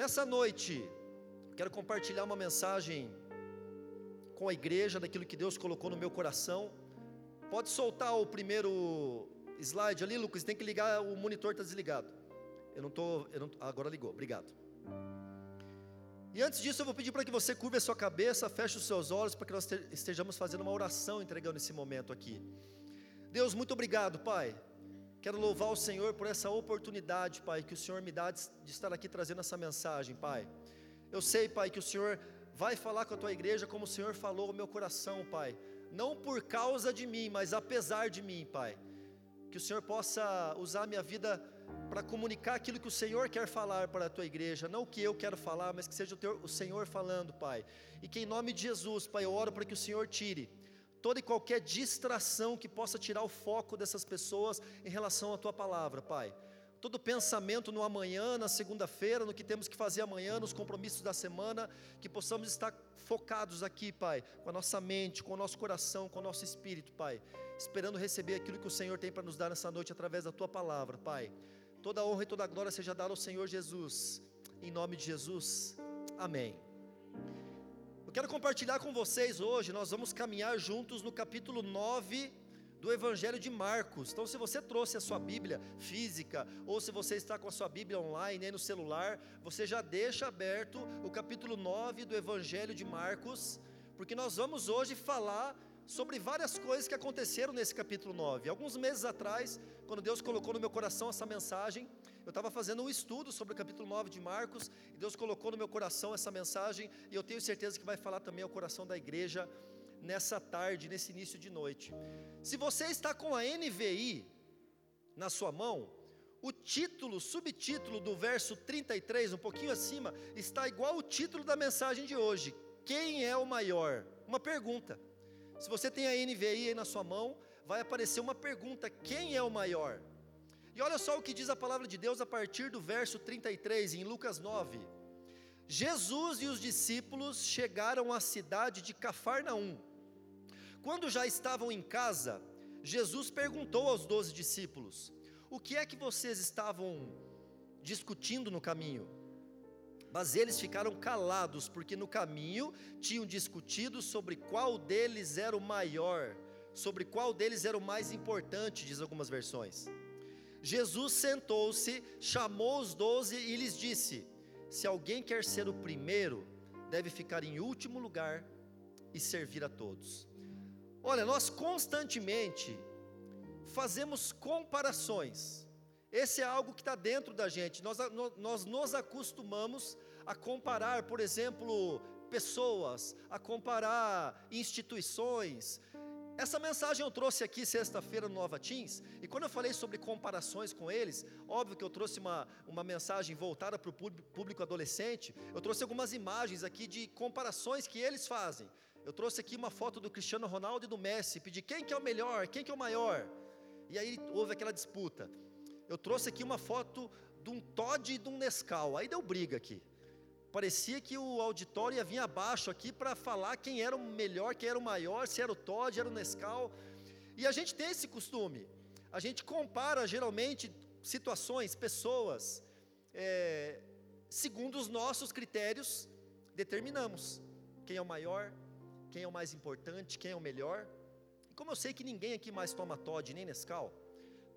Nessa noite, quero compartilhar uma mensagem com a igreja daquilo que Deus colocou no meu coração. Pode soltar o primeiro slide ali, Lucas. Tem que ligar, o monitor está desligado. Eu não estou. Agora ligou, obrigado. E antes disso, eu vou pedir para que você curva a sua cabeça, feche os seus olhos, para que nós estejamos fazendo uma oração entregando esse momento aqui. Deus, muito obrigado, Pai. Quero louvar o Senhor por essa oportunidade, Pai, que o Senhor me dá de estar aqui trazendo essa mensagem, Pai. Eu sei, Pai, que o Senhor vai falar com a tua igreja como o Senhor falou ao meu coração, Pai. Não por causa de mim, mas apesar de mim, Pai. Que o Senhor possa usar a minha vida para comunicar aquilo que o Senhor quer falar para a tua igreja, não o que eu quero falar, mas que seja o, teu, o Senhor falando, Pai. E que em nome de Jesus, Pai, eu oro para que o Senhor tire toda e qualquer distração que possa tirar o foco dessas pessoas em relação à tua palavra, Pai. Todo pensamento no amanhã, na segunda-feira, no que temos que fazer amanhã, nos compromissos da semana, que possamos estar focados aqui, Pai, com a nossa mente, com o nosso coração, com o nosso espírito, Pai, esperando receber aquilo que o Senhor tem para nos dar nessa noite através da tua palavra, Pai. Toda honra e toda glória seja dada ao Senhor Jesus, em nome de Jesus, amém. Eu quero compartilhar com vocês hoje, nós vamos caminhar juntos no capítulo 9 do Evangelho de Marcos. Então, se você trouxe a sua Bíblia física, ou se você está com a sua Bíblia online aí no celular, você já deixa aberto o capítulo 9 do Evangelho de Marcos, porque nós vamos hoje falar sobre várias coisas que aconteceram nesse capítulo 9. Alguns meses atrás, quando Deus colocou no meu coração essa mensagem, eu estava fazendo um estudo sobre o capítulo 9 de Marcos, e Deus colocou no meu coração essa mensagem, e eu tenho certeza que vai falar também ao coração da igreja nessa tarde, nesse início de noite. Se você está com a NVI na sua mão, o título, subtítulo do verso 33, um pouquinho acima, está igual o título da mensagem de hoje: Quem é o maior? Uma pergunta. Se você tem a NVI aí na sua mão, vai aparecer uma pergunta: quem é o maior? E olha só o que diz a palavra de Deus a partir do verso 33, em Lucas 9. Jesus e os discípulos chegaram à cidade de Cafarnaum. Quando já estavam em casa, Jesus perguntou aos doze discípulos: O que é que vocês estavam discutindo no caminho? Mas eles ficaram calados, porque no caminho tinham discutido sobre qual deles era o maior, sobre qual deles era o mais importante, diz algumas versões. Jesus sentou-se, chamou os doze e lhes disse: Se alguém quer ser o primeiro, deve ficar em último lugar e servir a todos. Olha, nós constantemente fazemos comparações esse é algo que está dentro da gente. Nós, nós nos acostumamos a comparar, por exemplo, pessoas, a comparar instituições. Essa mensagem eu trouxe aqui sexta-feira no Nova Teams, e quando eu falei sobre comparações com eles, óbvio que eu trouxe uma, uma mensagem voltada para o público adolescente, eu trouxe algumas imagens aqui de comparações que eles fazem. Eu trouxe aqui uma foto do Cristiano Ronaldo e do Messi, pedi quem que é o melhor, quem que é o maior. E aí houve aquela disputa eu trouxe aqui uma foto de um Todd e de um Nescau. Aí deu briga aqui. Parecia que o auditório ia vir abaixo aqui para falar quem era o melhor, quem era o maior, se era o Todd, era o Nescau. E a gente tem esse costume. A gente compara geralmente situações, pessoas, é, segundo os nossos critérios, determinamos quem é o maior, quem é o mais importante, quem é o melhor. E como eu sei que ninguém aqui mais toma Todd nem Nescau,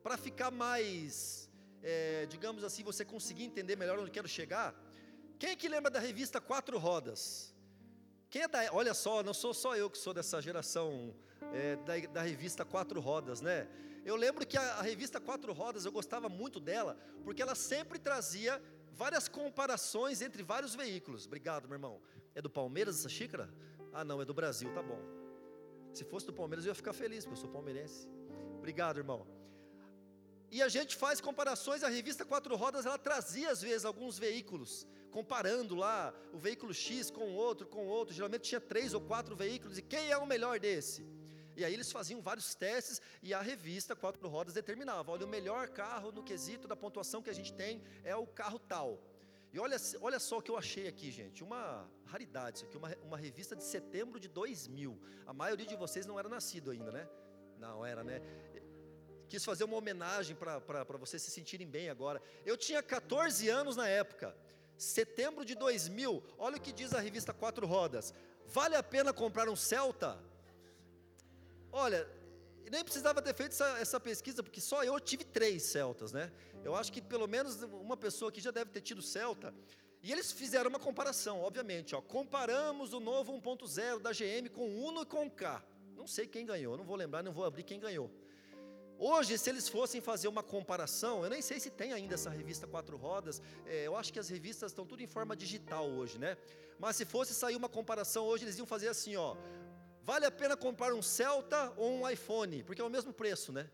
para ficar mais, é, digamos assim, você conseguir entender melhor onde quero chegar, quem é que lembra da revista Quatro Rodas? Quem é da, olha só, não sou só eu que sou dessa geração é, da, da, revista Quatro Rodas, né? Eu lembro que a, a revista Quatro Rodas, eu gostava muito dela, porque ela sempre trazia várias comparações entre vários veículos. Obrigado, meu irmão. É do Palmeiras essa xícara? Ah, não, é do Brasil, tá bom. Se fosse do Palmeiras, eu ia ficar feliz, porque eu sou palmeirense. Obrigado, irmão. E a gente faz comparações, a revista Quatro Rodas, ela trazia às vezes alguns veículos, comparando lá o veículo X com o outro, com o outro, geralmente tinha três ou quatro veículos, e quem é o melhor desse? E aí eles faziam vários testes e a revista Quatro Rodas determinava, olha, o melhor carro no quesito da pontuação que a gente tem é o carro tal. E olha, olha só o que eu achei aqui, gente, uma raridade isso aqui, uma, uma revista de setembro de 2000. A maioria de vocês não era nascido ainda, né? Não era, né? quis fazer uma homenagem para vocês se sentirem bem agora. Eu tinha 14 anos na época. Setembro de 2000, olha o que diz a revista Quatro Rodas. Vale a pena comprar um Celta? Olha, nem precisava ter feito essa, essa, pesquisa, porque só eu tive três Celtas, né? Eu acho que pelo menos uma pessoa aqui já deve ter tido Celta. E eles fizeram uma comparação, obviamente, ó, comparamos o novo 1.0 da GM com o Uno e com o K. Não sei quem ganhou, não vou lembrar, não vou abrir quem ganhou. Hoje, se eles fossem fazer uma comparação, eu nem sei se tem ainda essa revista Quatro Rodas, é, eu acho que as revistas estão tudo em forma digital hoje, né? Mas se fosse sair uma comparação hoje, eles iam fazer assim, ó. Vale a pena comprar um Celta ou um iPhone, porque é o mesmo preço, né?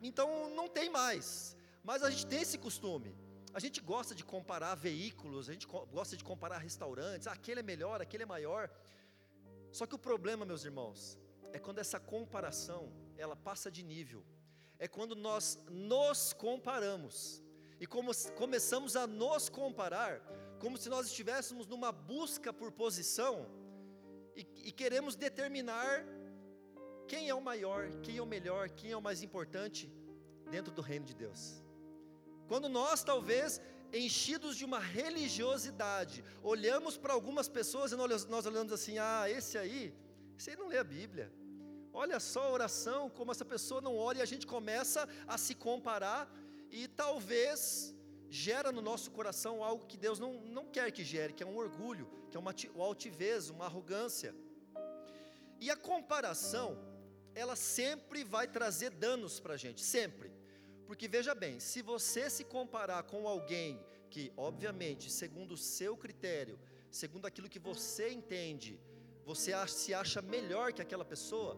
Então não tem mais. Mas a gente tem esse costume. A gente gosta de comparar veículos, a gente gosta de comparar restaurantes, ah, aquele é melhor, aquele é maior. Só que o problema, meus irmãos, é quando essa comparação ela passa de nível. É quando nós nos comparamos e como começamos a nos comparar, como se nós estivéssemos numa busca por posição e, e queremos determinar quem é o maior, quem é o melhor, quem é o mais importante dentro do reino de Deus. Quando nós talvez enchidos de uma religiosidade, olhamos para algumas pessoas e nós olhamos assim: ah, esse aí, esse aí não lê a Bíblia. Olha só a oração, como essa pessoa não ora e a gente começa a se comparar e talvez gera no nosso coração algo que Deus não, não quer que gere, que é um orgulho, que é uma, altivez, uma arrogância. E a comparação, ela sempre vai trazer danos para a gente, sempre. Porque veja bem, se você se comparar com alguém que, obviamente, segundo o seu critério, segundo aquilo que você entende, você se acha melhor que aquela pessoa,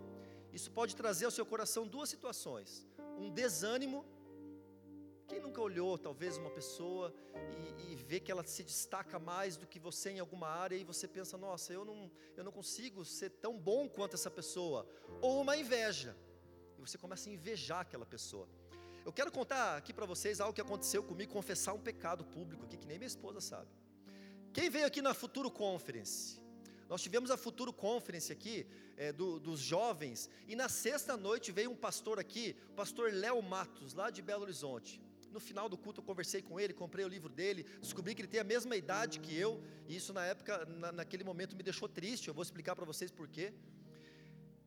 isso pode trazer ao seu coração duas situações: um desânimo. Quem nunca olhou, talvez, uma pessoa e, e, vê que ela se destaca mais do que você em alguma área e você pensa, nossa, eu não, eu não consigo ser tão bom quanto essa pessoa. Ou uma inveja, e você começa a invejar aquela pessoa. Eu quero contar aqui para vocês algo que aconteceu comigo, confessar um pecado público aqui, que nem minha esposa sabe. Quem veio aqui na Futuro Conference? Nós tivemos a Futuro Conference aqui, é, do, dos jovens, e na sexta noite veio um pastor aqui, o pastor Léo Matos, lá de Belo Horizonte. No final do culto eu conversei com ele, comprei o livro dele, descobri que ele tem a mesma idade que eu, e isso na época, na, naquele momento me deixou triste, eu vou explicar para vocês por quê.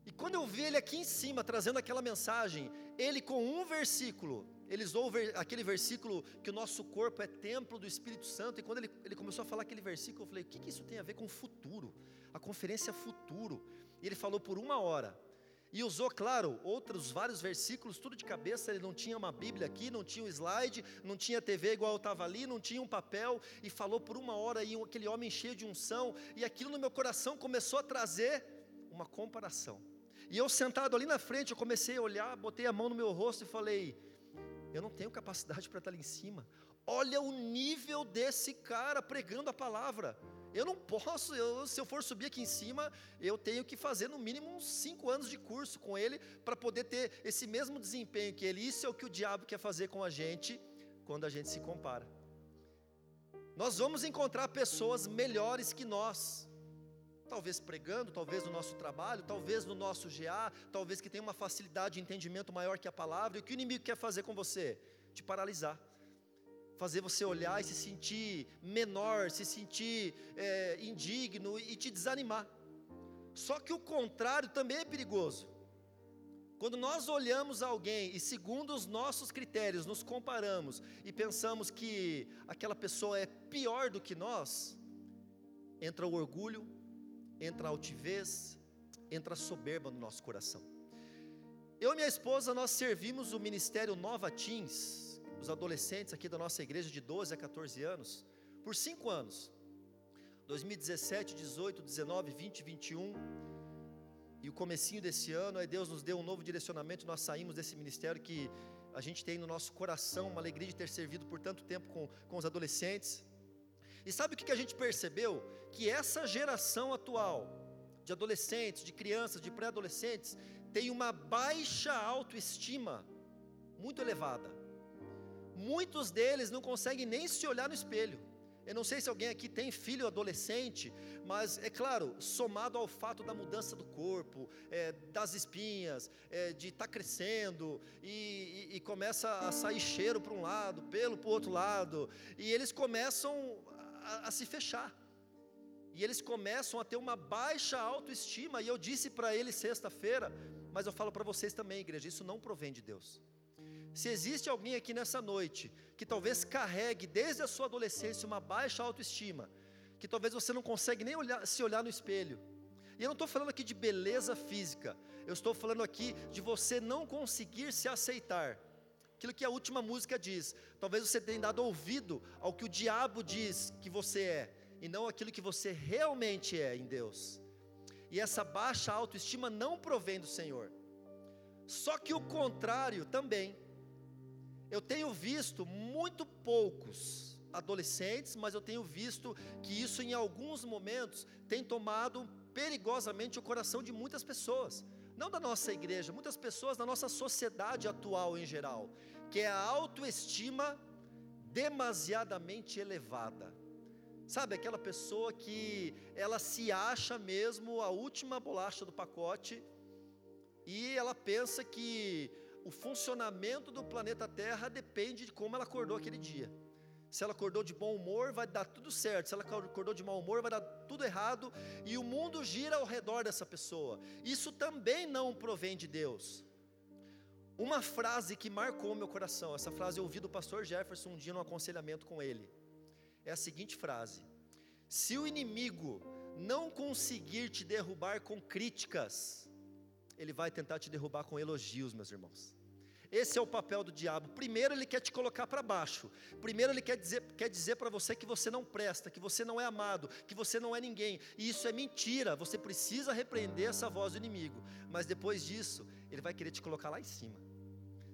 E quando eu vi ele aqui em cima trazendo aquela mensagem, ele com um versículo, ele usou aquele versículo que o nosso corpo é templo do Espírito Santo, e quando ele, ele começou a falar aquele versículo, eu falei: o que, que isso tem a ver com o futuro? A conferência futuro. E ele falou por uma hora. E usou, claro, outros vários versículos, tudo de cabeça. Ele não tinha uma Bíblia aqui, não tinha um slide, não tinha TV igual eu estava ali, não tinha um papel. E falou por uma hora, e aquele homem cheio de unção. E aquilo no meu coração começou a trazer uma comparação. E eu sentado ali na frente, eu comecei a olhar, botei a mão no meu rosto e falei: eu não tenho capacidade para estar ali em cima. Olha o nível desse cara pregando a palavra. Eu não posso, eu, se eu for subir aqui em cima, eu tenho que fazer no mínimo uns cinco anos de curso com ele para poder ter esse mesmo desempenho que ele. Isso é o que o diabo quer fazer com a gente quando a gente se compara. Nós vamos encontrar pessoas melhores que nós, talvez pregando, talvez no nosso trabalho, talvez no nosso GA, talvez que tenha uma facilidade de entendimento maior que a palavra, e o que o inimigo quer fazer com você? Te paralisar, fazer você olhar e se sentir menor, se sentir é, indigno e te desanimar. Só que o contrário também é perigoso. Quando nós olhamos alguém e, segundo os nossos critérios, nos comparamos e pensamos que aquela pessoa é pior do que nós, entra o orgulho, entra a altivez, entra a soberba no nosso coração. Eu e minha esposa, nós servimos o ministério Nova Teens, os adolescentes aqui da nossa igreja de 12 a 14 anos, por cinco anos. 2017, 18, 19, 20, 21 e o comecinho desse ano, aí Deus nos deu um novo direcionamento, nós saímos desse ministério que a gente tem no nosso coração uma alegria de ter servido por tanto tempo com, com os adolescentes. E sabe o que a gente percebeu? Que essa geração atual, de adolescentes, de crianças, de pré-adolescentes, tem uma baixa autoestima muito elevada. Muitos deles não conseguem nem se olhar no espelho. Eu não sei se alguém aqui tem filho adolescente, mas é claro, somado ao fato da mudança do corpo, é, das espinhas, é, de estar tá crescendo e, e, e, começa a sair cheiro para um lado, pelo para o outro lado, e eles começam a, a se fechar. E eles começam a ter uma baixa autoestima. E eu disse para eles sexta-feira, mas eu falo para vocês também, igreja, isso não provém de Deus. Se existe alguém aqui nessa noite que talvez carregue desde a sua adolescência uma baixa autoestima, que talvez você não consegue nem olhar, se olhar no espelho. E eu não estou falando aqui de beleza física, eu estou falando aqui de você não conseguir se aceitar. Aquilo que a última música diz. Talvez você tenha dado ouvido ao que o diabo diz que você é, e não aquilo que você realmente é em Deus. E essa baixa autoestima não provém do Senhor. Só que o contrário também. Eu tenho visto muito poucos adolescentes, mas eu tenho visto que isso em alguns momentos tem tomado perigosamente o coração de muitas pessoas. Não da nossa igreja, muitas pessoas da nossa sociedade atual em geral, que é a autoestima demasiadamente elevada. Sabe, aquela pessoa que ela se acha mesmo a última bolacha do pacote e ela pensa que o funcionamento do planeta Terra depende de como ela acordou aquele dia. Se ela acordou de bom humor, vai dar tudo certo. Se ela acordou de mau humor, vai dar tudo errado. E o mundo gira ao redor dessa pessoa. Isso também não provém de Deus. Uma frase que marcou meu coração, essa frase eu ouvi do pastor Jefferson um dia no aconselhamento com ele. É a seguinte frase: Se o inimigo não conseguir te derrubar com críticas, ele vai tentar te derrubar com elogios, meus irmãos. Esse é o papel do diabo. Primeiro ele quer te colocar para baixo. Primeiro ele quer dizer, quer dizer para você que você não presta, que você não é amado, que você não é ninguém. E isso é mentira. Você precisa repreender essa voz do inimigo. Mas depois disso, ele vai querer te colocar lá em cima.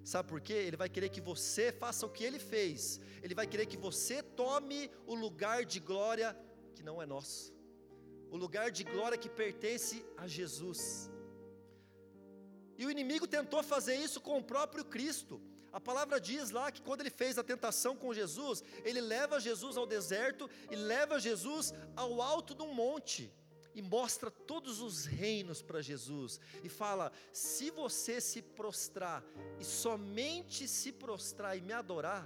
Sabe por quê? Ele vai querer que você faça o que ele fez. Ele vai querer que você tome o lugar de glória que não é nosso. O lugar de glória que pertence a Jesus. E o inimigo tentou fazer isso com o próprio Cristo. A palavra diz lá que quando ele fez a tentação com Jesus, ele leva Jesus ao deserto e leva Jesus ao alto de um monte e mostra todos os reinos para Jesus e fala: se você se prostrar e somente se prostrar e me adorar,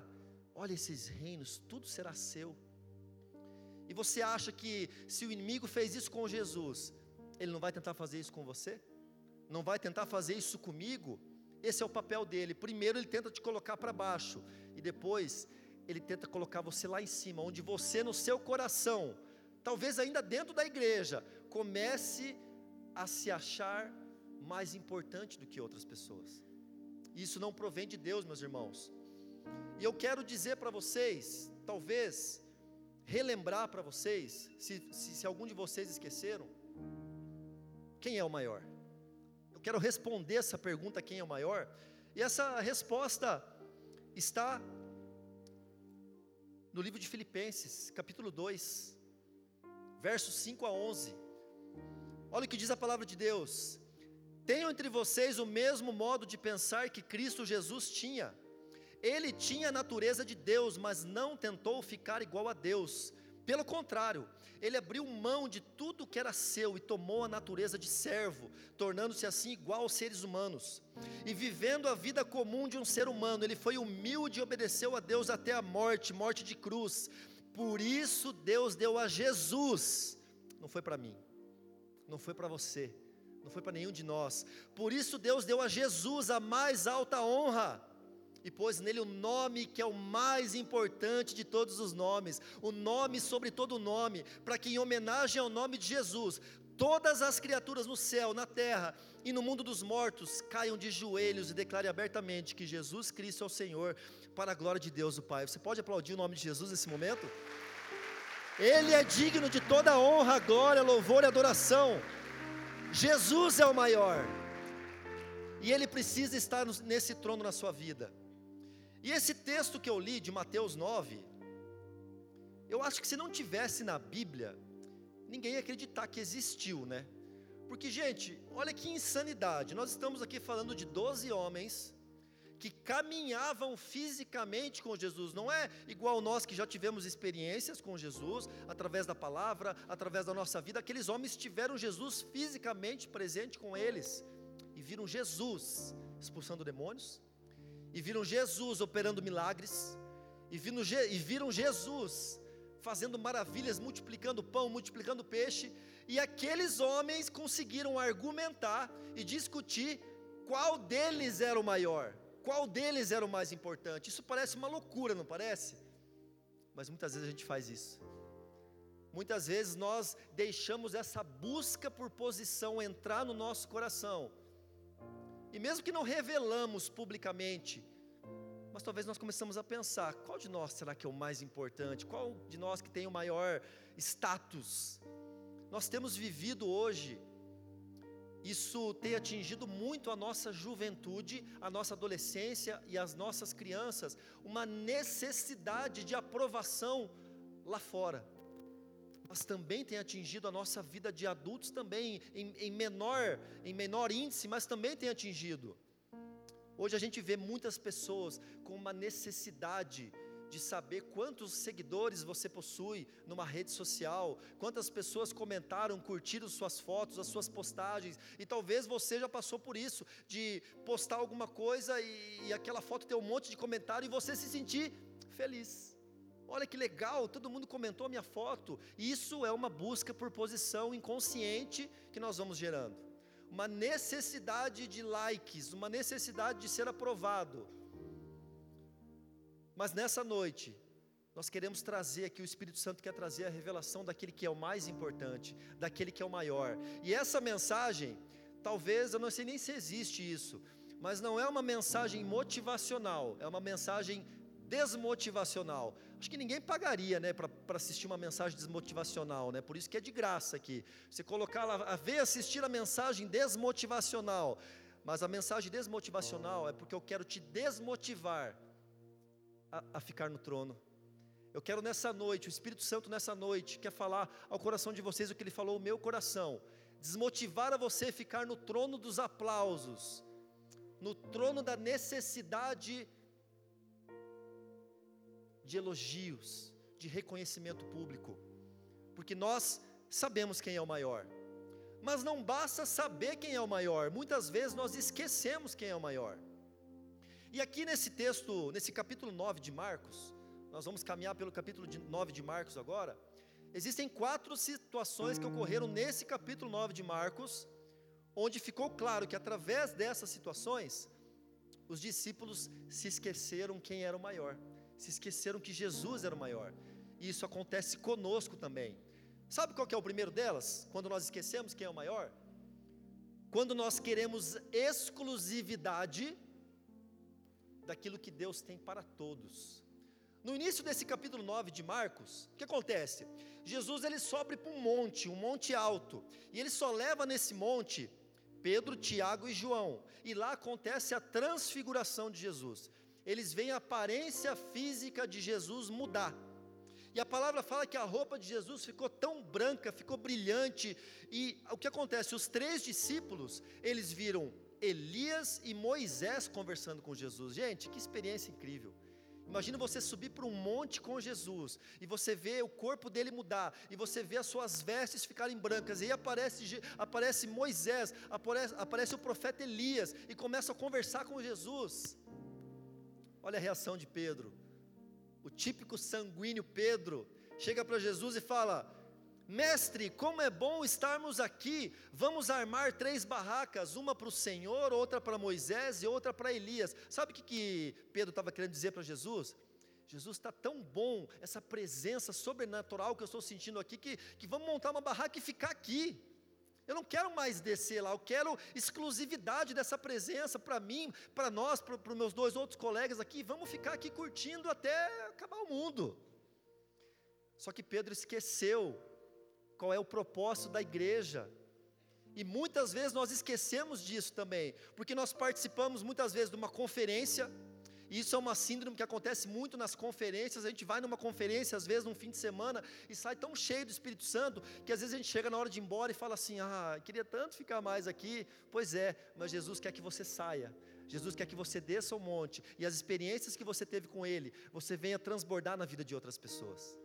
olha esses reinos, tudo será seu. E você acha que se o inimigo fez isso com Jesus, ele não vai tentar fazer isso com você? Não vai tentar fazer isso comigo. Esse é o papel dele. Primeiro ele tenta te colocar para baixo e depois ele tenta colocar você lá em cima, onde você no seu coração, talvez ainda dentro da igreja, comece a se achar mais importante do que outras pessoas. Isso não provém de Deus, meus irmãos. E eu quero dizer para vocês, talvez relembrar para vocês, se, se, se algum de vocês esqueceram, quem é o maior? Eu quero responder essa pergunta: quem é o maior? E essa resposta está no livro de Filipenses, capítulo 2, versos 5 a 11. Olha o que diz a palavra de Deus: Tenham entre vocês o mesmo modo de pensar que Cristo Jesus tinha. Ele tinha a natureza de Deus, mas não tentou ficar igual a Deus. Pelo contrário, ele abriu mão de tudo que era seu e tomou a natureza de servo, tornando-se assim igual aos seres humanos. E vivendo a vida comum de um ser humano, ele foi humilde e obedeceu a Deus até a morte morte de cruz. Por isso, Deus deu a Jesus, não foi para mim, não foi para você, não foi para nenhum de nós. Por isso, Deus deu a Jesus a mais alta honra e pôs nele o nome que é o mais importante de todos os nomes, o nome sobre todo nome, para que em homenagem ao nome de Jesus, todas as criaturas no céu, na terra e no mundo dos mortos caiam de joelhos e declarem abertamente que Jesus Cristo é o Senhor, para a glória de Deus o Pai. Você pode aplaudir o nome de Jesus nesse momento? Ele é digno de toda honra, glória, louvor e adoração. Jesus é o maior. E ele precisa estar nesse trono na sua vida. E esse texto que eu li de Mateus 9, eu acho que se não tivesse na Bíblia, ninguém ia acreditar que existiu, né? Porque, gente, olha que insanidade. Nós estamos aqui falando de 12 homens que caminhavam fisicamente com Jesus, não é igual nós que já tivemos experiências com Jesus, através da palavra, através da nossa vida. Aqueles homens tiveram Jesus fisicamente presente com eles e viram Jesus expulsando demônios, e viram Jesus operando milagres, e viram, e viram Jesus fazendo maravilhas, multiplicando pão, multiplicando peixe, e aqueles homens conseguiram argumentar e discutir qual deles era o maior, qual deles era o mais importante. Isso parece uma loucura, não parece? Mas muitas vezes a gente faz isso. Muitas vezes nós deixamos essa busca por posição entrar no nosso coração. E mesmo que não revelamos publicamente, mas talvez nós começamos a pensar: qual de nós será que é o mais importante? Qual de nós que tem o maior status? Nós temos vivido hoje, isso tem atingido muito a nossa juventude, a nossa adolescência e as nossas crianças, uma necessidade de aprovação lá fora mas também tem atingido a nossa vida de adultos também, em, em, menor, em menor índice, mas também tem atingido. Hoje a gente vê muitas pessoas com uma necessidade de saber quantos seguidores você possui numa rede social, quantas pessoas comentaram, curtiram suas fotos, as suas postagens, e talvez você já passou por isso, de postar alguma coisa e, e aquela foto ter um monte de comentário e você se sentir feliz. Olha que legal, todo mundo comentou a minha foto. Isso é uma busca por posição inconsciente que nós vamos gerando. Uma necessidade de likes, uma necessidade de ser aprovado. Mas nessa noite, nós queremos trazer aqui, o Espírito Santo quer trazer a revelação daquele que é o mais importante, daquele que é o maior. E essa mensagem, talvez, eu não sei nem se existe isso, mas não é uma mensagem motivacional, é uma mensagem desmotivacional. Acho que ninguém pagaria, né, para assistir uma mensagem desmotivacional, né? Por isso que é de graça aqui. Você colocar lá, a ver assistir a mensagem desmotivacional. Mas a mensagem desmotivacional é porque eu quero te desmotivar a, a ficar no trono. Eu quero nessa noite, o Espírito Santo nessa noite quer falar ao coração de vocês o que ele falou ao meu coração, desmotivar a você ficar no trono dos aplausos, no trono da necessidade de elogios, de reconhecimento público, porque nós sabemos quem é o maior, mas não basta saber quem é o maior, muitas vezes nós esquecemos quem é o maior. E aqui nesse texto, nesse capítulo 9 de Marcos, nós vamos caminhar pelo capítulo 9 de Marcos agora. Existem quatro situações que ocorreram nesse capítulo 9 de Marcos, onde ficou claro que através dessas situações, os discípulos se esqueceram quem era o maior se esqueceram que Jesus era o maior. E isso acontece conosco também. Sabe qual é o primeiro delas? Quando nós esquecemos quem é o maior? Quando nós queremos exclusividade daquilo que Deus tem para todos. No início desse capítulo 9 de Marcos, o que acontece? Jesus ele sobe para um monte, um monte alto, e ele só leva nesse monte Pedro, Tiago e João. E lá acontece a transfiguração de Jesus eles veem a aparência física de Jesus mudar. E a palavra fala que a roupa de Jesus ficou tão branca, ficou brilhante, e o que acontece? Os três discípulos, eles viram Elias e Moisés conversando com Jesus. Gente, que experiência incrível. Imagina você subir para um monte com Jesus e você vê o corpo dele mudar e você vê as suas vestes ficarem brancas e aí aparece, aparece Moisés, aparece, aparece o profeta Elias e começa a conversar com Jesus. Olha a reação de Pedro. O típico sanguíneo Pedro chega para Jesus e fala: Mestre, como é bom estarmos aqui. Vamos armar três barracas: uma para o Senhor, outra para Moisés e outra para Elias. Sabe o que, que Pedro estava querendo dizer para Jesus? Jesus está tão bom, essa presença sobrenatural que eu estou sentindo aqui, que, que vamos montar uma barraca e ficar aqui. Eu não quero mais descer lá, eu quero exclusividade dessa presença para mim, para nós, para os meus dois outros colegas aqui. Vamos ficar aqui curtindo até acabar o mundo. Só que Pedro esqueceu qual é o propósito da igreja. E muitas vezes nós esquecemos disso também, porque nós participamos muitas vezes de uma conferência isso é uma síndrome que acontece muito nas conferências. A gente vai numa conferência, às vezes, num fim de semana, e sai tão cheio do Espírito Santo, que às vezes a gente chega na hora de ir embora e fala assim: Ah, queria tanto ficar mais aqui. Pois é, mas Jesus quer que você saia. Jesus quer que você desça o monte e as experiências que você teve com Ele, você venha transbordar na vida de outras pessoas.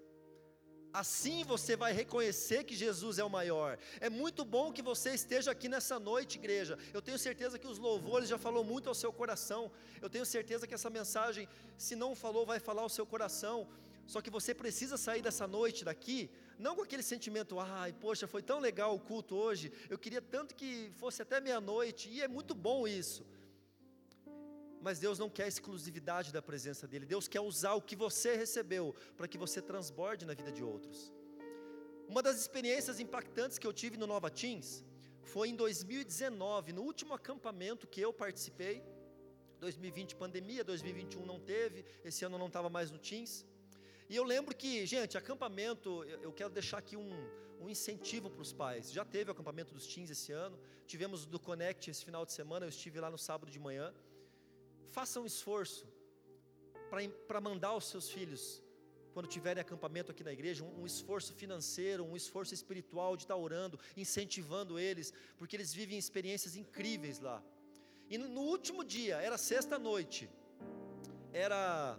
Assim você vai reconhecer que Jesus é o maior. É muito bom que você esteja aqui nessa noite, igreja. Eu tenho certeza que os louvores já falou muito ao seu coração. Eu tenho certeza que essa mensagem, se não falou, vai falar ao seu coração. Só que você precisa sair dessa noite daqui, não com aquele sentimento, ai, poxa, foi tão legal o culto hoje, eu queria tanto que fosse até meia-noite, e é muito bom isso. Mas Deus não quer exclusividade da presença dEle, Deus quer usar o que você recebeu para que você transborde na vida de outros. Uma das experiências impactantes que eu tive no Nova Teams foi em 2019, no último acampamento que eu participei. 2020 pandemia, 2021 não teve, esse ano não estava mais no Teams. E eu lembro que, gente, acampamento, eu quero deixar aqui um, um incentivo para os pais. Já teve o acampamento dos teens esse ano, tivemos do Connect esse final de semana, eu estive lá no sábado de manhã. Faça um esforço para mandar os seus filhos, quando tiverem acampamento aqui na igreja, um, um esforço financeiro, um esforço espiritual de estar orando, incentivando eles, porque eles vivem experiências incríveis lá. E no, no último dia, era sexta-noite, era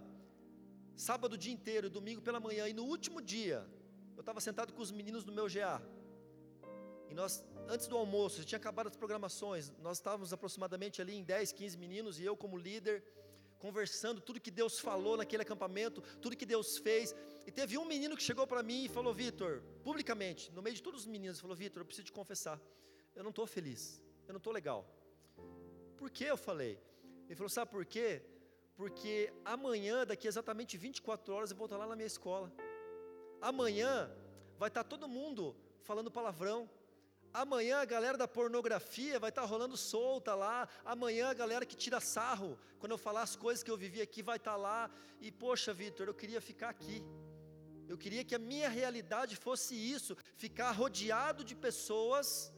sábado o dia inteiro, domingo pela manhã, e no último dia, eu estava sentado com os meninos no meu GA. E nós, antes do almoço, já tinha acabado as programações, nós estávamos aproximadamente ali em 10, 15 meninos, e eu como líder, conversando tudo que Deus falou naquele acampamento, tudo que Deus fez. E teve um menino que chegou para mim e falou: Vitor, publicamente, no meio de todos os meninos, falou: Vitor, eu preciso te confessar, eu não estou feliz, eu não estou legal. Por que eu falei? Ele falou: Sabe por quê? porque amanhã, daqui exatamente 24 horas, eu vou estar lá na minha escola. Amanhã vai estar todo mundo falando palavrão. Amanhã a galera da pornografia vai estar rolando solta lá. Amanhã a galera que tira sarro, quando eu falar as coisas que eu vivi aqui, vai estar lá. E poxa, Vitor, eu queria ficar aqui. Eu queria que a minha realidade fosse isso: ficar rodeado de pessoas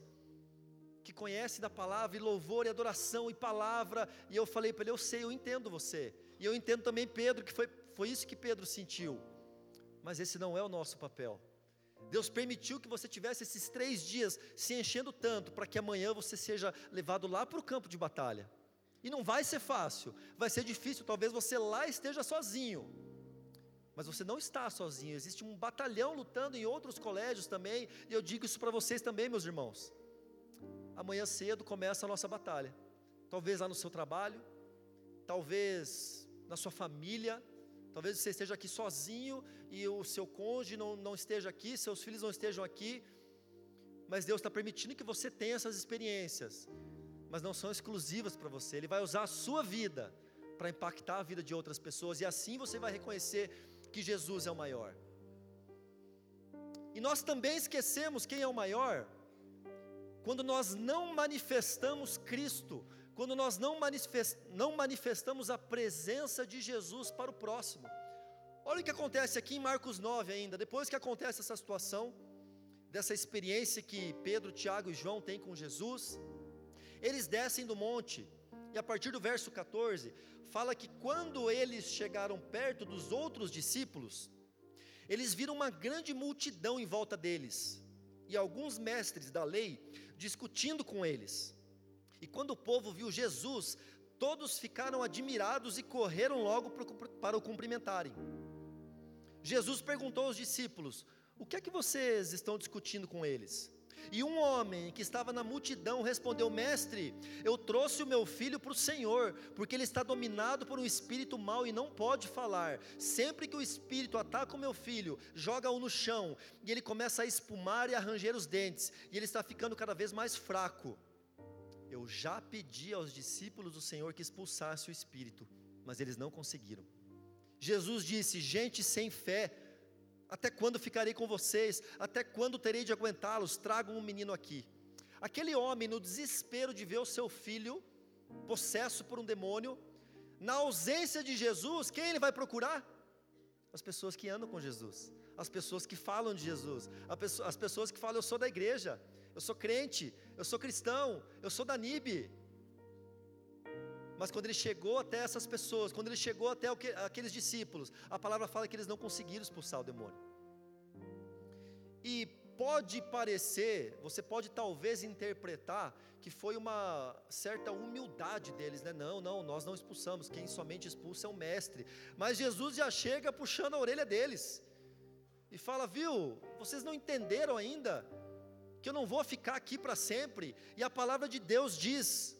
que conhece da palavra, e louvor, e adoração, e palavra, e eu falei para ele: Eu sei, eu entendo você, e eu entendo também Pedro, que foi, foi isso que Pedro sentiu, mas esse não é o nosso papel. Deus permitiu que você tivesse esses três dias se enchendo tanto, para que amanhã você seja levado lá para o campo de batalha. E não vai ser fácil, vai ser difícil, talvez você lá esteja sozinho, mas você não está sozinho, existe um batalhão lutando em outros colégios também, e eu digo isso para vocês também, meus irmãos amanhã cedo começa a nossa batalha. Talvez lá no seu trabalho, talvez na sua família, talvez você esteja aqui sozinho e o seu cônjuge não, não esteja aqui, seus filhos não estejam aqui, mas Deus está permitindo que você tenha essas experiências, mas não são exclusivas para você, Ele vai usar a sua vida para impactar a vida de outras pessoas, e assim você vai reconhecer que Jesus é o maior. E nós também esquecemos quem é o maior, quando nós não manifestamos Cristo, quando nós não, manifest, não manifestamos a presença de Jesus para o próximo. Olha o que acontece aqui em Marcos 9 ainda, depois que acontece essa situação, dessa experiência que Pedro, Tiago e João têm com Jesus, eles descem do monte, e a partir do verso 14, fala que quando eles chegaram perto dos outros discípulos, eles viram uma grande multidão em volta deles, e alguns mestres da lei discutindo com eles. E quando o povo viu Jesus, todos ficaram admirados e correram logo para o cumprimentarem. Jesus perguntou aos discípulos: O que é que vocês estão discutindo com eles? E um homem que estava na multidão respondeu: Mestre, eu trouxe o meu filho para o Senhor, porque ele está dominado por um espírito mau e não pode falar. Sempre que o espírito ataca o meu filho, joga-o no chão, e ele começa a espumar e a ranger os dentes, e ele está ficando cada vez mais fraco. Eu já pedi aos discípulos do Senhor que expulsasse o espírito, mas eles não conseguiram. Jesus disse: Gente sem fé, até quando ficarei com vocês? Até quando terei de aguentá-los? Tragam um menino aqui. Aquele homem, no desespero de ver o seu filho possesso por um demônio, na ausência de Jesus, quem ele vai procurar? As pessoas que andam com Jesus, as pessoas que falam de Jesus, as pessoas que falam: Eu sou da igreja, eu sou crente, eu sou cristão, eu sou da NIB. Mas quando ele chegou até essas pessoas, quando ele chegou até aqueles discípulos, a palavra fala que eles não conseguiram expulsar o demônio. E pode parecer, você pode talvez interpretar que foi uma certa humildade deles, né? Não, não, nós não expulsamos, quem somente expulsa é o mestre. Mas Jesus já chega puxando a orelha deles e fala: Viu, vocês não entenderam ainda que eu não vou ficar aqui para sempre, e a palavra de Deus diz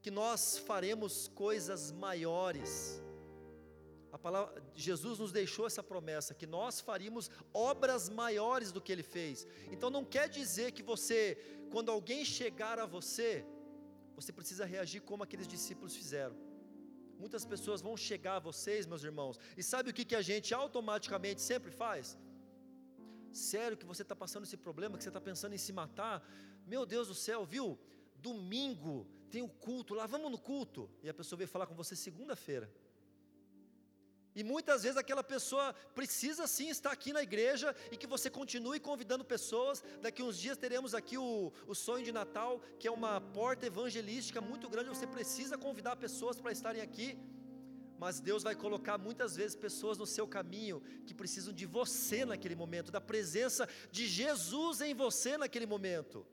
que nós faremos coisas maiores. A palavra, Jesus nos deixou essa promessa que nós faríamos obras maiores do que ele fez. Então não quer dizer que você, quando alguém chegar a você, você precisa reagir como aqueles discípulos fizeram. Muitas pessoas vão chegar a vocês, meus irmãos, e sabe o que, que a gente automaticamente sempre faz? Sério que você está passando esse problema, que você está pensando em se matar? Meu Deus do céu, viu? Domingo tem o culto lá, vamos no culto. E a pessoa veio falar com você segunda-feira. E muitas vezes aquela pessoa precisa sim estar aqui na igreja e que você continue convidando pessoas. Daqui uns dias teremos aqui o, o sonho de Natal, que é uma porta evangelística muito grande. Você precisa convidar pessoas para estarem aqui. Mas Deus vai colocar muitas vezes pessoas no seu caminho que precisam de você naquele momento, da presença de Jesus em você naquele momento.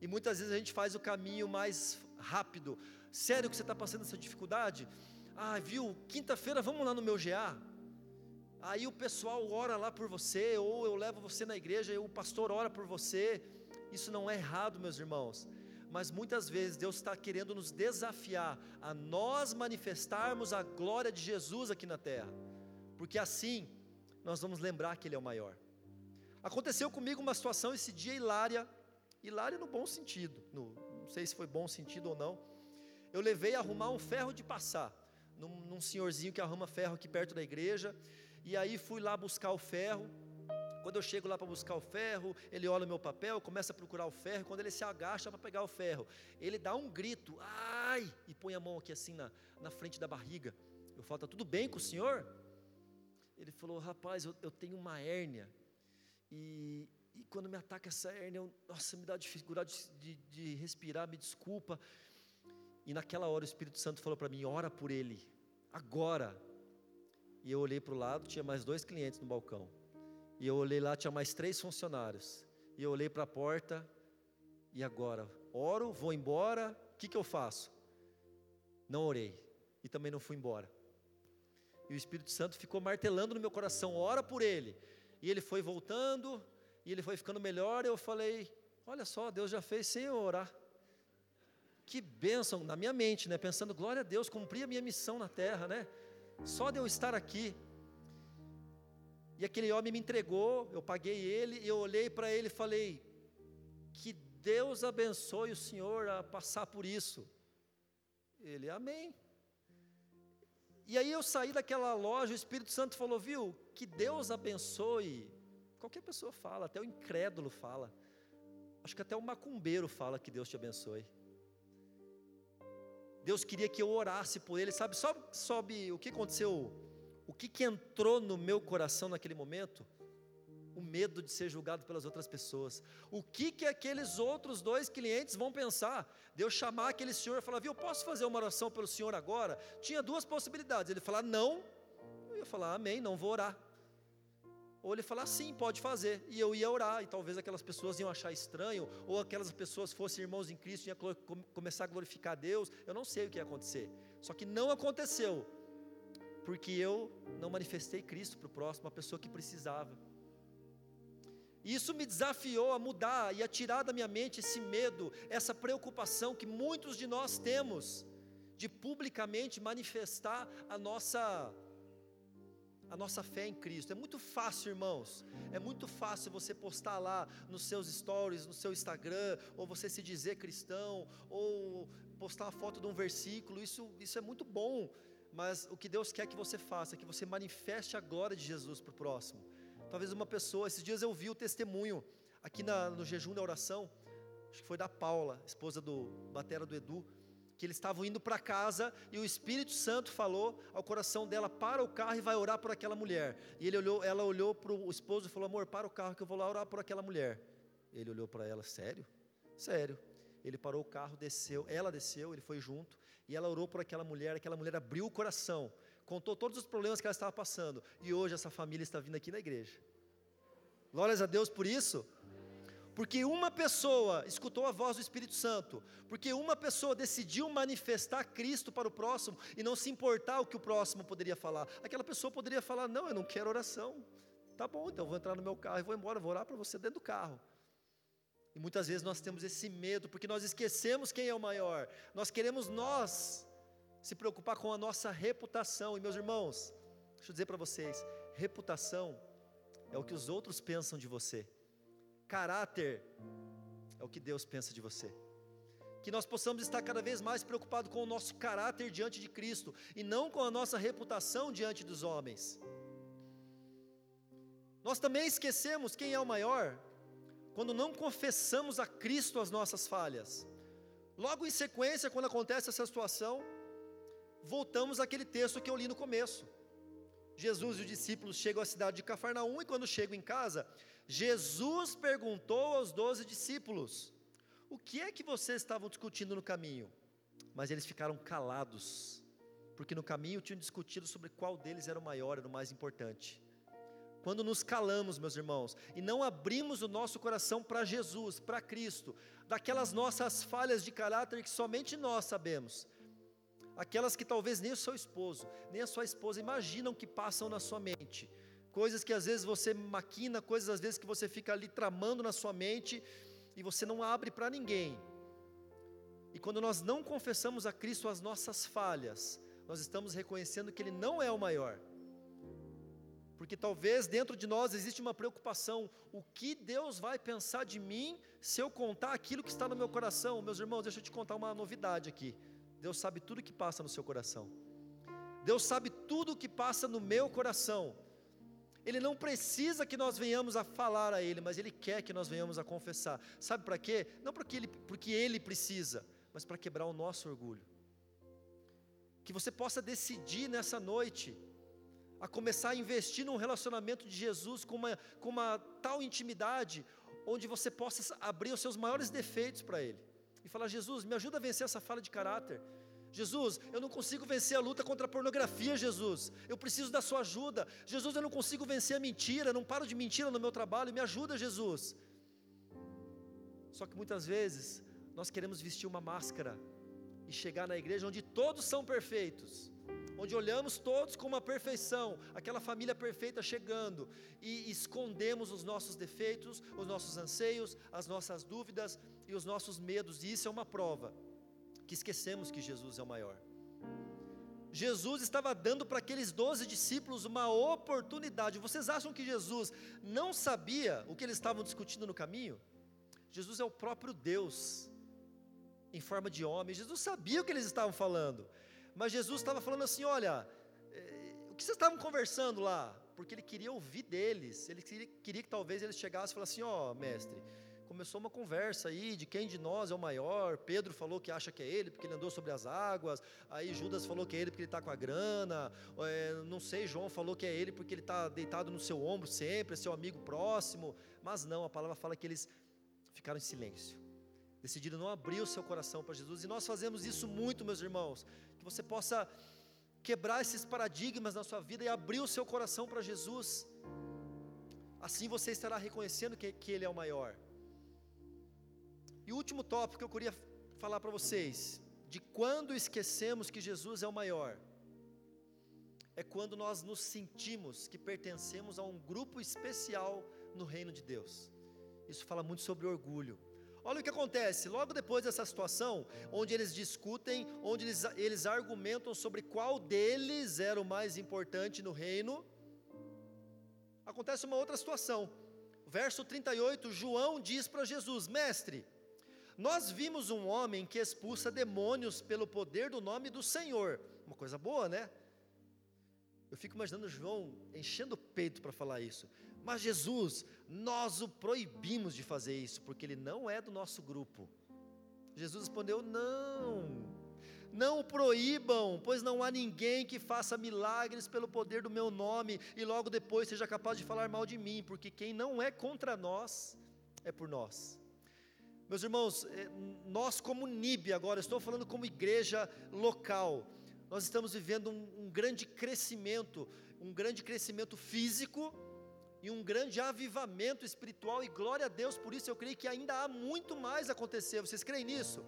E muitas vezes a gente faz o caminho mais rápido. Sério que você está passando essa dificuldade? Ah, viu? Quinta-feira vamos lá no meu GA. Aí o pessoal ora lá por você, ou eu levo você na igreja e o pastor ora por você. Isso não é errado, meus irmãos. Mas muitas vezes Deus está querendo nos desafiar a nós manifestarmos a glória de Jesus aqui na terra, porque assim nós vamos lembrar que Ele é o maior. Aconteceu comigo uma situação esse dia hilária, hilária no bom sentido, no, não sei se foi bom sentido ou não. Eu levei a arrumar um ferro de passar num, num senhorzinho que arruma ferro aqui perto da igreja. E aí fui lá buscar o ferro. Quando eu chego lá para buscar o ferro, ele olha o meu papel, começa a procurar o ferro. Quando ele se agacha para pegar o ferro, ele dá um grito, ai, e põe a mão aqui assim na, na frente da barriga. Eu falo, está tudo bem com o senhor? Ele falou, rapaz, eu, eu tenho uma hérnia. E, e, quando me ataca essa hérnia, eu, nossa, me dá dificuldade de, de, respirar, me desculpa. E naquela hora o Espírito Santo falou para mim: ora por ele, agora. E eu olhei para o lado, tinha mais dois clientes no balcão. E eu olhei lá, tinha mais três funcionários. E eu olhei para a porta, e agora? Oro, vou embora, o que, que eu faço? Não orei, e também não fui embora. E o Espírito Santo ficou martelando no meu coração: ora por ele. E ele foi voltando, e ele foi ficando melhor. E eu falei: olha só, Deus já fez sem eu orar. Que bênção na minha mente, né? Pensando, glória a Deus, cumpri a minha missão na terra, né? Só de eu estar aqui. E aquele homem me entregou, eu paguei ele, eu olhei para ele e falei: Que Deus abençoe o senhor a passar por isso. Ele, amém. E aí eu saí daquela loja, o Espírito Santo falou: Viu, que Deus abençoe. Qualquer pessoa fala, até o incrédulo fala. Acho que até o macumbeiro fala que Deus te abençoe. Deus queria que eu orasse por ele, sabe? Sobe, sobe o que aconteceu, o que, que entrou no meu coração naquele momento? O medo de ser julgado pelas outras pessoas. O que que aqueles outros dois clientes vão pensar? Deus chamar aquele senhor e falar, viu, posso fazer uma oração pelo senhor agora? Tinha duas possibilidades. Ele falar não, eu ia falar amém, não vou orar. Ou ele falar, sim, pode fazer. E eu ia orar, e talvez aquelas pessoas iam achar estranho, ou aquelas pessoas fossem irmãos em Cristo e iam começar a glorificar a Deus. Eu não sei o que ia acontecer. Só que não aconteceu, porque eu não manifestei Cristo para o próximo, a pessoa que precisava. E isso me desafiou a mudar e a tirar da minha mente esse medo, essa preocupação que muitos de nós temos de publicamente manifestar a nossa a nossa fé em Cristo. É muito fácil, irmãos. É muito fácil você postar lá nos seus stories, no seu Instagram, ou você se dizer cristão, ou postar uma foto de um versículo. Isso, isso é muito bom. Mas o que Deus quer que você faça é que você manifeste a glória de Jesus para o próximo. Talvez uma pessoa, esses dias eu vi o testemunho aqui na, no jejum da oração, acho que foi da Paula, esposa do Batera do Edu que eles estavam indo para casa e o Espírito Santo falou ao coração dela: para o carro e vai orar por aquela mulher. E ele olhou, ela olhou para o esposo e falou: amor, para o carro que eu vou lá orar por aquela mulher. Ele olhou para ela: sério? Sério. Ele parou o carro, desceu, ela desceu, ele foi junto e ela orou por aquela mulher. Aquela mulher abriu o coração, contou todos os problemas que ela estava passando e hoje essa família está vindo aqui na igreja. Glórias a Deus por isso. Porque uma pessoa escutou a voz do Espírito Santo, porque uma pessoa decidiu manifestar Cristo para o próximo e não se importar o que o próximo poderia falar. Aquela pessoa poderia falar: Não, eu não quero oração. Tá bom, então vou entrar no meu carro e vou embora, vou orar para você dentro do carro. E muitas vezes nós temos esse medo, porque nós esquecemos quem é o maior. Nós queremos nós se preocupar com a nossa reputação. E meus irmãos, deixa eu dizer para vocês: reputação é o que os outros pensam de você, caráter é o que Deus pensa de você. Que nós possamos estar cada vez mais preocupados com o nosso caráter diante de Cristo e não com a nossa reputação diante dos homens. Nós também esquecemos quem é o maior quando não confessamos a Cristo as nossas falhas. Logo em sequência, quando acontece essa situação, voltamos àquele texto que eu li no começo. Jesus e os discípulos chegam à cidade de Cafarnaum e quando chegam em casa, Jesus perguntou aos doze discípulos: O que é que vocês estavam discutindo no caminho? Mas eles ficaram calados, porque no caminho tinham discutido sobre qual deles era o maior, era o mais importante. Quando nos calamos, meus irmãos, e não abrimos o nosso coração para Jesus, para Cristo, daquelas nossas falhas de caráter que somente nós sabemos, aquelas que talvez nem o seu esposo, nem a sua esposa imaginam que passam na sua mente, coisas que às vezes você maquina, coisas às vezes que você fica ali tramando na sua mente e você não abre para ninguém. E quando nós não confessamos a Cristo as nossas falhas, nós estamos reconhecendo que Ele não é o maior. Porque talvez dentro de nós existe uma preocupação: o que Deus vai pensar de mim se eu contar aquilo que está no meu coração? Meus irmãos, deixa eu te contar uma novidade aqui. Deus sabe tudo o que passa no seu coração. Deus sabe tudo o que passa no meu coração. Ele não precisa que nós venhamos a falar a Ele, mas Ele quer que nós venhamos a confessar. Sabe para quê? Não porque Ele, porque ele precisa, mas para quebrar o nosso orgulho. Que você possa decidir nessa noite a começar a investir num relacionamento de Jesus com uma, com uma tal intimidade, onde você possa abrir os seus maiores defeitos para Ele e falar: Jesus, me ajuda a vencer essa falha de caráter. Jesus, eu não consigo vencer a luta contra a pornografia, Jesus. Eu preciso da sua ajuda. Jesus, eu não consigo vencer a mentira, não paro de mentira no meu trabalho. Me ajuda, Jesus. Só que muitas vezes nós queremos vestir uma máscara e chegar na igreja onde todos são perfeitos onde olhamos todos com uma perfeição, aquela família perfeita chegando, e escondemos os nossos defeitos, os nossos anseios, as nossas dúvidas e os nossos medos, e isso é uma prova que esquecemos que Jesus é o maior. Jesus estava dando para aqueles doze discípulos uma oportunidade. Vocês acham que Jesus não sabia o que eles estavam discutindo no caminho? Jesus é o próprio Deus, em forma de homem. Jesus sabia o que eles estavam falando. Mas Jesus estava falando assim: olha, eh, o que vocês estavam conversando lá? Porque ele queria ouvir deles, ele queria, queria que talvez eles chegassem e falassem: ó, oh, mestre, começou uma conversa aí de quem de nós é o maior. Pedro falou que acha que é ele porque ele andou sobre as águas. Aí Judas falou que é ele porque ele está com a grana. É, não sei, João falou que é ele porque ele está deitado no seu ombro sempre, é seu amigo próximo. Mas não, a palavra fala que eles ficaram em silêncio. Decidiram não abrir o seu coração para Jesus. E nós fazemos isso muito, meus irmãos que você possa quebrar esses paradigmas na sua vida e abrir o seu coração para Jesus. Assim você estará reconhecendo que, que Ele é o maior. E o último tópico que eu queria falar para vocês, de quando esquecemos que Jesus é o maior, é quando nós nos sentimos que pertencemos a um grupo especial no reino de Deus. Isso fala muito sobre orgulho. Olha o que acontece, logo depois dessa situação, onde eles discutem, onde eles, eles argumentam sobre qual deles era o mais importante no reino, acontece uma outra situação. Verso 38, João diz para Jesus: Mestre, nós vimos um homem que expulsa demônios pelo poder do nome do Senhor. Uma coisa boa, né? Eu fico imaginando João enchendo o peito para falar isso. Mas Jesus, nós o proibimos de fazer isso, porque ele não é do nosso grupo. Jesus respondeu: Não, não o proíbam, pois não há ninguém que faça milagres pelo poder do meu nome e logo depois seja capaz de falar mal de mim, porque quem não é contra nós é por nós. Meus irmãos, eh, nós como NIB agora, estou falando como igreja local, nós estamos vivendo um, um grande crescimento, um grande crescimento físico, e um grande avivamento espiritual, e glória a Deus por isso, eu creio que ainda há muito mais a acontecer, vocês creem nisso?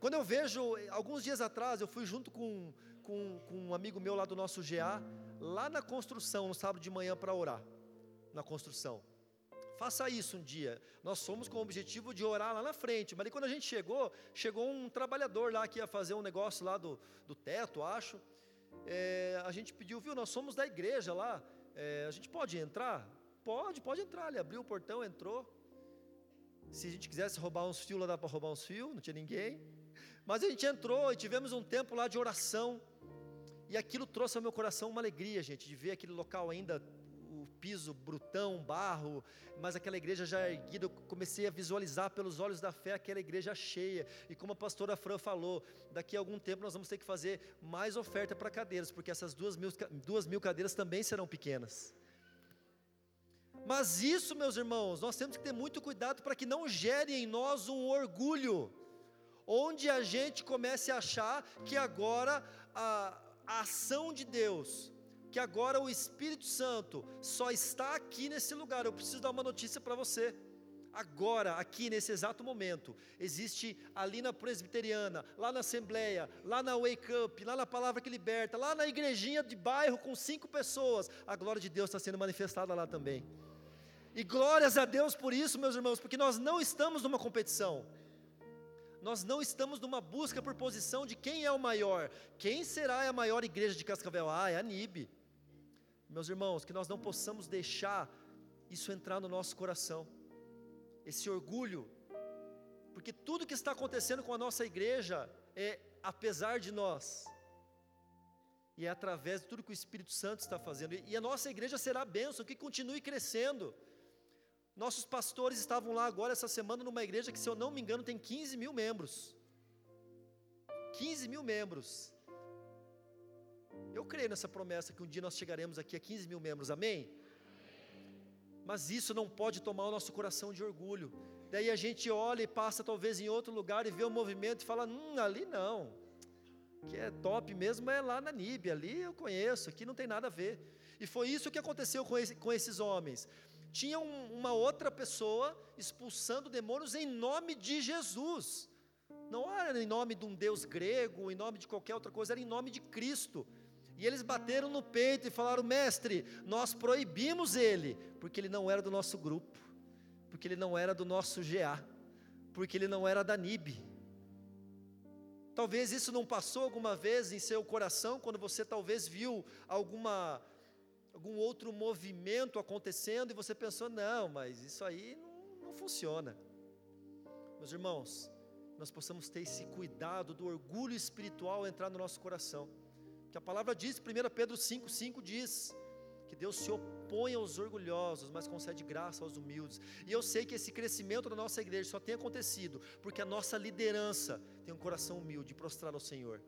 Quando eu vejo, alguns dias atrás, eu fui junto com, com, com um amigo meu lá do nosso GA, lá na construção, no sábado de manhã para orar, na construção. faça isso um dia. Nós fomos com o objetivo de orar lá na frente, mas aí quando a gente chegou, chegou um trabalhador lá que ia fazer um negócio lá do, do teto, acho. É, a gente pediu, viu, nós somos da igreja lá, é, a gente pode entrar? Pode, pode entrar. Ele abriu o portão, entrou. Se a gente quisesse roubar uns fios, lá dá para roubar uns fios, não tinha ninguém. Mas a gente entrou e tivemos um tempo lá de oração. E aquilo trouxe ao meu coração uma alegria, gente, de ver aquele local ainda, piso brutão, barro, mas aquela igreja já erguida. Eu comecei a visualizar pelos olhos da fé aquela igreja cheia. E como a pastora Fran falou, daqui a algum tempo nós vamos ter que fazer mais oferta para cadeiras, porque essas duas mil, duas mil cadeiras também serão pequenas. Mas isso, meus irmãos, nós temos que ter muito cuidado para que não gere em nós um orgulho, onde a gente comece a achar que agora a, a ação de Deus, que agora o Espírito Santo só está aqui nesse lugar. Eu preciso dar uma notícia para você. Agora, aqui nesse exato momento, existe ali na presbiteriana, lá na assembleia, lá na wake up, lá na palavra que liberta, lá na igrejinha de bairro com cinco pessoas, a glória de Deus está sendo manifestada lá também. E glórias a Deus por isso, meus irmãos, porque nós não estamos numa competição. Nós não estamos numa busca por posição de quem é o maior. Quem será a maior igreja de Cascavel? Ah, é a NIB. Meus irmãos, que nós não possamos deixar isso entrar no nosso coração. Esse orgulho. Porque tudo que está acontecendo com a nossa igreja é apesar de nós. E é através de tudo que o Espírito Santo está fazendo. E a nossa igreja será bênção, que continue crescendo. Nossos pastores estavam lá agora essa semana numa igreja que, se eu não me engano, tem 15 mil membros. 15 mil membros. Eu creio nessa promessa que um dia nós chegaremos aqui a 15 mil membros, amém? Mas isso não pode tomar o nosso coração de orgulho. Daí a gente olha e passa talvez em outro lugar e vê o movimento e fala: hum, ali não. Que é top mesmo é lá na Níbia, ali eu conheço, aqui não tem nada a ver. E foi isso que aconteceu com, esse, com esses homens tinha um, uma outra pessoa expulsando demônios em nome de Jesus. Não era em nome de um Deus grego, em nome de qualquer outra coisa, era em nome de Cristo. E eles bateram no peito e falaram: Mestre, nós proibimos ele, porque ele não era do nosso grupo, porque ele não era do nosso GA, porque ele não era da NIB. Talvez isso não passou alguma vez em seu coração, quando você talvez viu alguma algum outro movimento acontecendo e você pensou, não, mas isso aí não, não funciona. Meus irmãos, nós possamos ter esse cuidado do orgulho espiritual entrar no nosso coração. Que a palavra diz, 1 Pedro 5,5 diz, que Deus se opõe aos orgulhosos, mas concede graça aos humildes. E eu sei que esse crescimento da nossa igreja só tem acontecido porque a nossa liderança tem um coração humilde, prostrado ao Senhor.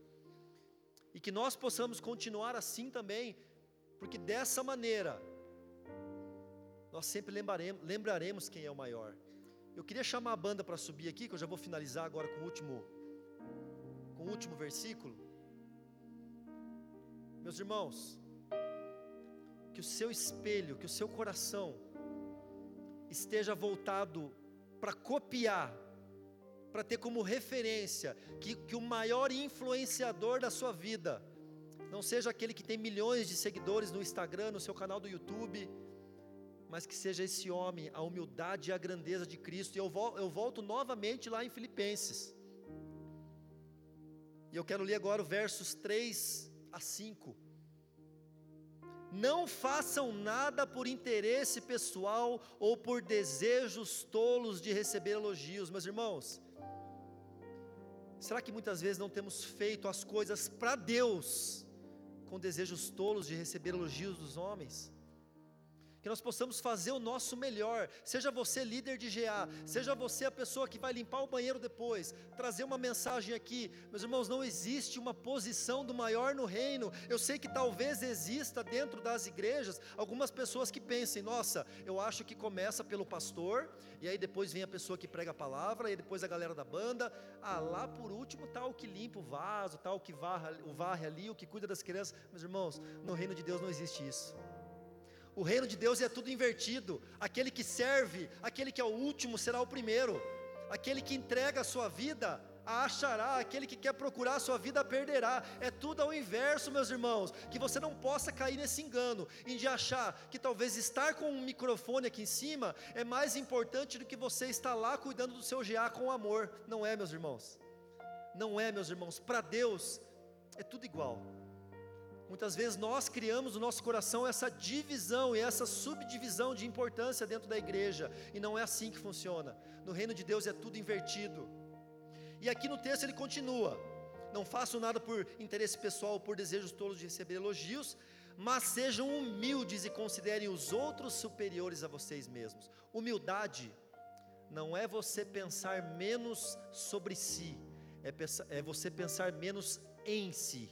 E que nós possamos continuar assim também, porque dessa maneira, nós sempre lembraremos, lembraremos quem é o maior. Eu queria chamar a banda para subir aqui, que eu já vou finalizar agora com o último, com o último versículo. Meus irmãos, que o seu espelho, que o seu coração esteja voltado para copiar, para ter como referência que, que o maior influenciador da sua vida não seja aquele que tem milhões de seguidores no Instagram, no seu canal do YouTube, mas que seja esse homem, a humildade e a grandeza de Cristo. E eu volto, eu volto novamente lá em Filipenses. E eu quero ler agora o versos 3 a 5. Não façam nada por interesse pessoal ou por desejos tolos de receber elogios, meus irmãos. Será que muitas vezes não temos feito as coisas para Deus, com desejos tolos de receber elogios dos homens que nós possamos fazer o nosso melhor. Seja você líder de GA, seja você a pessoa que vai limpar o banheiro depois, trazer uma mensagem aqui. Meus irmãos, não existe uma posição do maior no reino. Eu sei que talvez exista dentro das igrejas algumas pessoas que pensem: nossa, eu acho que começa pelo pastor, e aí depois vem a pessoa que prega a palavra, e depois a galera da banda. Ah, lá por último está o que limpa o vaso, está o que o varre ali, o que cuida das crianças. Meus irmãos, no reino de Deus não existe isso. O reino de Deus é tudo invertido. Aquele que serve, aquele que é o último será o primeiro. Aquele que entrega a sua vida a achará, aquele que quer procurar a sua vida a perderá. É tudo ao inverso, meus irmãos, que você não possa cair nesse engano, em de achar que talvez estar com um microfone aqui em cima é mais importante do que você estar lá cuidando do seu GA com amor. Não é, meus irmãos. Não é, meus irmãos. Para Deus é tudo igual. Muitas vezes nós criamos no nosso coração essa divisão e essa subdivisão de importância dentro da igreja, e não é assim que funciona. No reino de Deus é tudo invertido. E aqui no texto ele continua: Não façam nada por interesse pessoal ou por desejos tolos de receber elogios, mas sejam humildes e considerem os outros superiores a vocês mesmos. Humildade não é você pensar menos sobre si, é, é você pensar menos em si.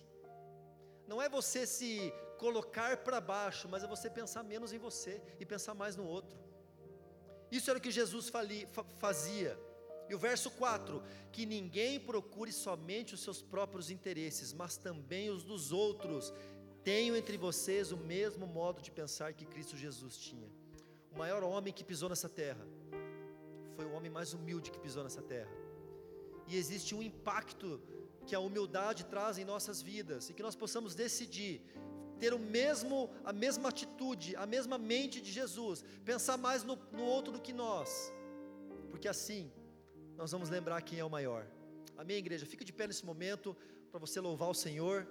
Não é você se colocar para baixo, mas é você pensar menos em você e pensar mais no outro. Isso era o que Jesus fazia. E o verso 4: Que ninguém procure somente os seus próprios interesses, mas também os dos outros. Tenham entre vocês o mesmo modo de pensar que Cristo Jesus tinha. O maior homem que pisou nessa terra foi o homem mais humilde que pisou nessa terra. E existe um impacto que a humildade traz em nossas vidas e que nós possamos decidir ter o mesmo, a mesma atitude, a mesma mente de Jesus, pensar mais no, no outro do que nós, porque assim nós vamos lembrar quem é o maior. Amém, igreja? Fica de pé nesse momento para você louvar o Senhor.